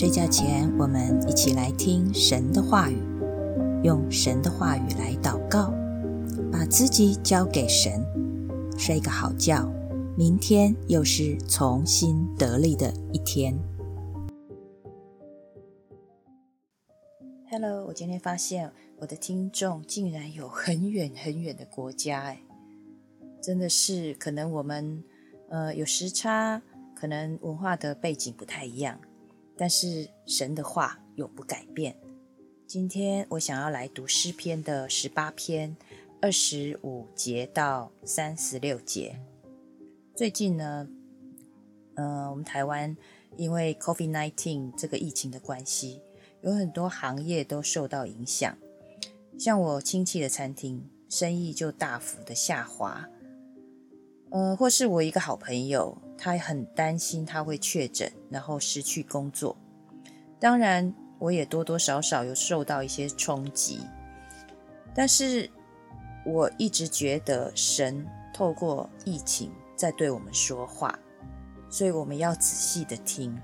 睡觉前，我们一起来听神的话语，用神的话语来祷告，把自己交给神，睡个好觉。明天又是重新得力的一天。Hello，我今天发现我的听众竟然有很远很远的国家，哎，真的是可能我们呃有时差，可能文化的背景不太一样。但是神的话永不改变。今天我想要来读诗篇的十八篇二十五节到三十六节。最近呢，呃，我们台湾因为 COVID-19 这个疫情的关系，有很多行业都受到影响。像我亲戚的餐厅生意就大幅的下滑。呃，或是我一个好朋友。他很担心他会确诊，然后失去工作。当然，我也多多少少有受到一些冲击。但是，我一直觉得神透过疫情在对我们说话，所以我们要仔细的听。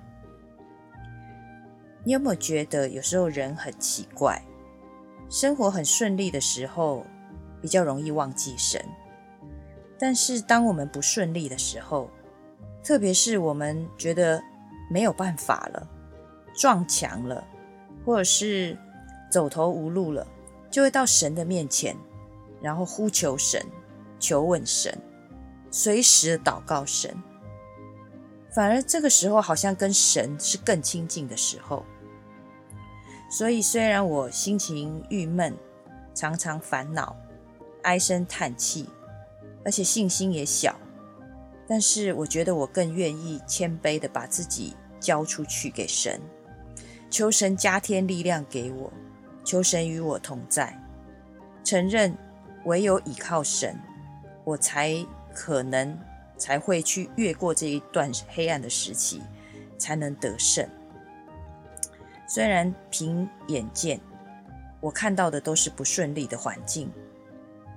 你有没有觉得有时候人很奇怪？生活很顺利的时候，比较容易忘记神；但是当我们不顺利的时候，特别是我们觉得没有办法了，撞墙了，或者是走投无路了，就会到神的面前，然后呼求神，求问神，随时祷告神。反而这个时候好像跟神是更亲近的时候。所以虽然我心情郁闷，常常烦恼，唉声叹气，而且信心也小。但是我觉得我更愿意谦卑的把自己交出去给神，求神加添力量给我，求神与我同在，承认唯有倚靠神，我才可能才会去越过这一段黑暗的时期，才能得胜。虽然凭眼见我看到的都是不顺利的环境，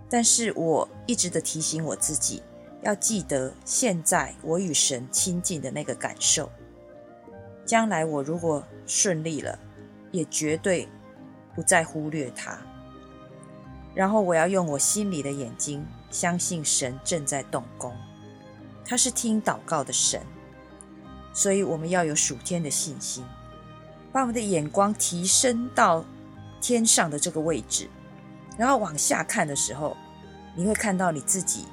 但是我一直的提醒我自己。要记得，现在我与神亲近的那个感受，将来我如果顺利了，也绝对不再忽略他。然后我要用我心里的眼睛，相信神正在动工，他是听祷告的神，所以我们要有属天的信心，把我们的眼光提升到天上的这个位置，然后往下看的时候，你会看到你自己。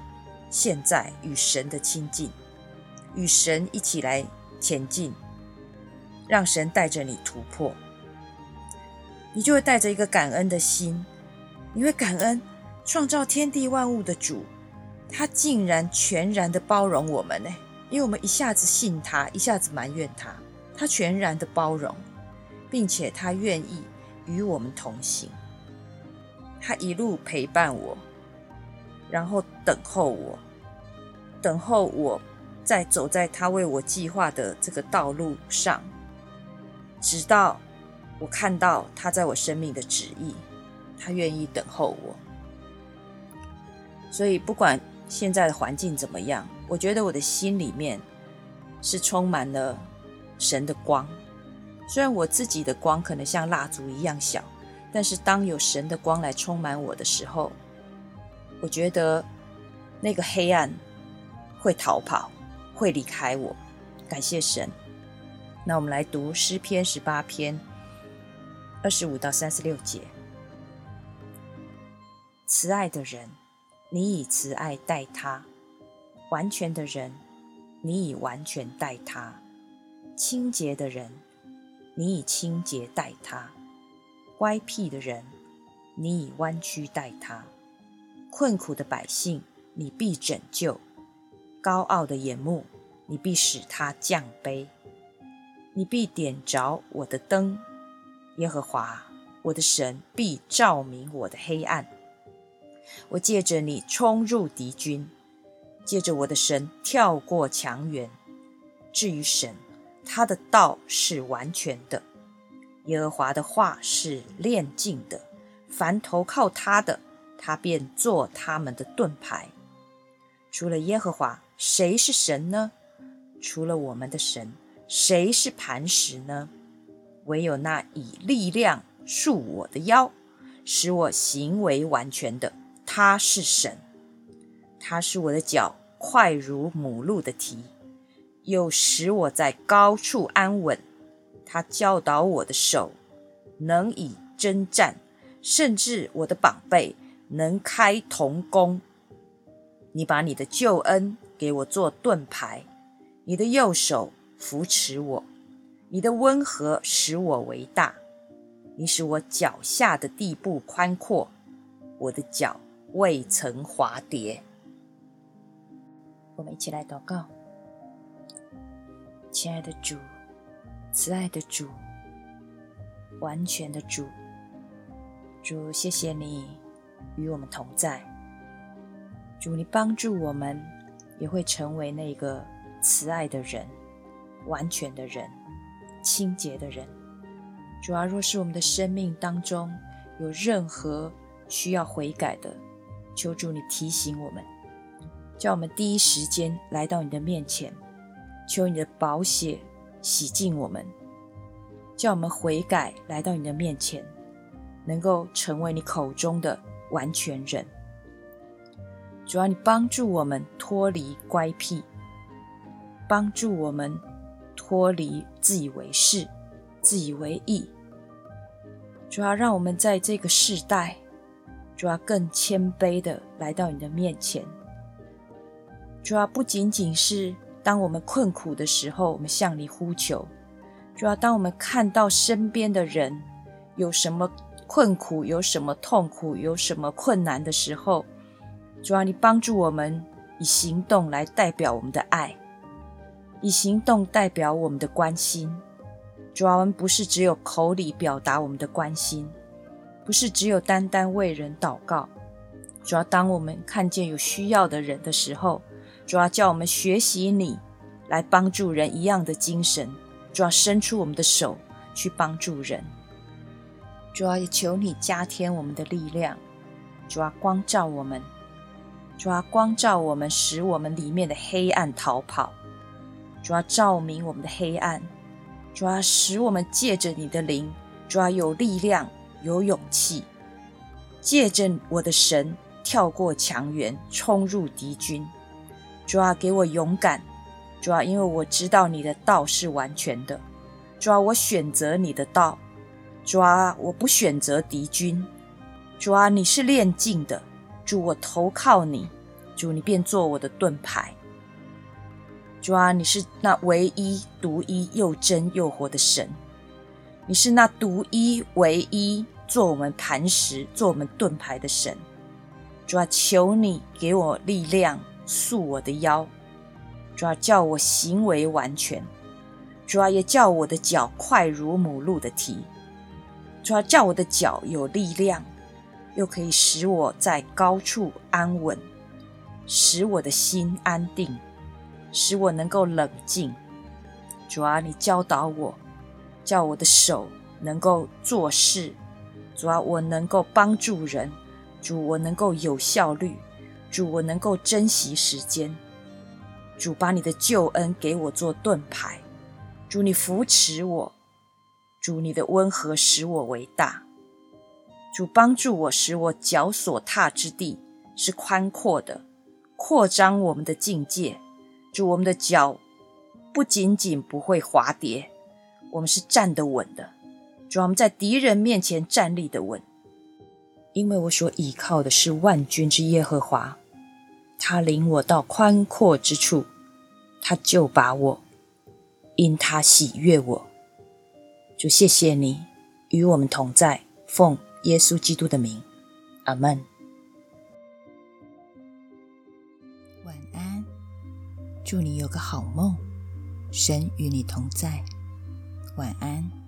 现在与神的亲近，与神一起来前进，让神带着你突破，你就会带着一个感恩的心，你会感恩创造天地万物的主，他竟然全然的包容我们呢？因为我们一下子信他，一下子埋怨他，他全然的包容，并且他愿意与我们同行，他一路陪伴我。然后等候我，等候我，在走在他为我计划的这个道路上，直到我看到他在我生命的旨意，他愿意等候我。所以不管现在的环境怎么样，我觉得我的心里面是充满了神的光。虽然我自己的光可能像蜡烛一样小，但是当有神的光来充满我的时候，我觉得那个黑暗会逃跑，会离开我。感谢神。那我们来读诗篇十八篇二十五到三十六节。慈爱的人，你以慈爱待他；完全的人，你以完全待他；清洁的人，你以清洁待他；乖僻的人，你以弯曲待他。困苦的百姓，你必拯救；高傲的眼目，你必使他降卑。你必点着我的灯，耶和华我的神必照明我的黑暗。我借着你冲入敌军，借着我的神跳过墙垣。至于神，他的道是完全的，耶和华的话是炼净的。凡投靠他的。他便做他们的盾牌。除了耶和华，谁是神呢？除了我们的神，谁是磐石呢？唯有那以力量束我的腰，使我行为完全的，他是神。他是我的脚快如母鹿的蹄，又使我在高处安稳。他教导我的手能以征战，甚至我的膀背能开铜弓。你把你的救恩给我做盾牌，你的右手扶持我，你的温和使我为大。你使我脚下的地步宽阔，我的脚未曾滑跌。我们一起来祷告，亲爱的主。慈爱的主，完全的主，主，谢谢你与我们同在。主，你帮助我们，也会成为那个慈爱的人、完全的人、清洁的人。主啊，若是我们的生命当中有任何需要悔改的，求主你提醒我们，叫我们第一时间来到你的面前，求你的宝血。洗净我们，叫我们悔改，来到你的面前，能够成为你口中的完全人。主要你帮助我们脱离乖僻，帮助我们脱离自以为是、自以为意。主要让我们在这个世代，主要更谦卑的来到你的面前。主要不仅仅是。当我们困苦的时候，我们向你呼求；主要当我们看到身边的人有什么困苦、有什么痛苦、有什么困难的时候，主要你帮助我们以行动来代表我们的爱，以行动代表我们的关心。主要我们不是只有口里表达我们的关心，不是只有单单为人祷告。主要当我们看见有需要的人的时候，主要叫我们学习你来帮助人一样的精神，主要伸出我们的手去帮助人。主要也求你加添我们的力量，主要光照我们，主要光照我们，使我们里面的黑暗逃跑。主要照明我们的黑暗，主要使我们借着你的灵，主要有力量、有勇气，借着我的神跳过墙垣，冲入敌军。主啊，给我勇敢！主啊，因为我知道你的道是完全的。主啊，我选择你的道。主啊，我不选择敌军。主啊，你是炼净的。主，我投靠你。主，你便做我的盾牌。主啊，你是那唯一、独一又真又活的神。你是那独一、唯一做我们磐石、做我们盾牌的神。主啊，求你给我力量。束我的腰，主啊叫我行为完全；主啊也叫我的脚快如母鹿的蹄；主要叫我的脚有力量，又可以使我在高处安稳，使我的心安定，使我能够冷静。主啊，你教导我，叫我的手能够做事；主啊，我能够帮助人；主，我能够有效率。主，我能够珍惜时间。主，把你的救恩给我做盾牌。主，你扶持我。主，你的温和使我为大。主，帮助我，使我脚所踏之地是宽阔的，扩张我们的境界。主，我们的脚不仅仅不会滑跌，我们是站得稳的。主，我们在敌人面前站立的稳。因为我所倚靠的是万军之耶和华，他领我到宽阔之处，他就把我，因他喜悦我，就谢谢你与我们同在，奉耶稣基督的名，阿门。晚安，祝你有个好梦，神与你同在，晚安。